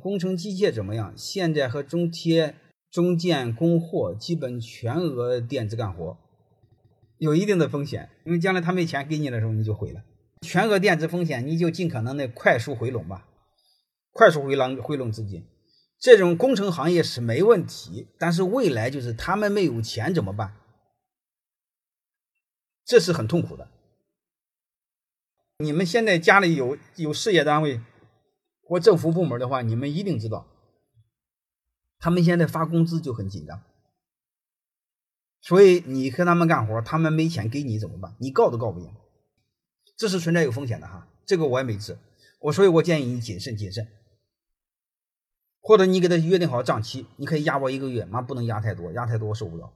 工程机械怎么样？现在和中铁、中建、供货基本全额垫资干活，有一定的风险，因为将来他没钱给你的时候你就毁了。全额垫资风险，你就尽可能的快速回笼吧，快速回笼回笼资金。这种工程行业是没问题，但是未来就是他们没有钱怎么办？这是很痛苦的。你们现在家里有有事业单位或政府部门的话，你们一定知道，他们现在发工资就很紧张，所以你和他们干活，他们没钱给你怎么办？你告都告不赢，这是存在有风险的哈。这个我也没治，我所以，我建议你谨慎谨慎，或者你给他约定好账期，你可以压我一个月，妈不能压太多，压太多我受不了。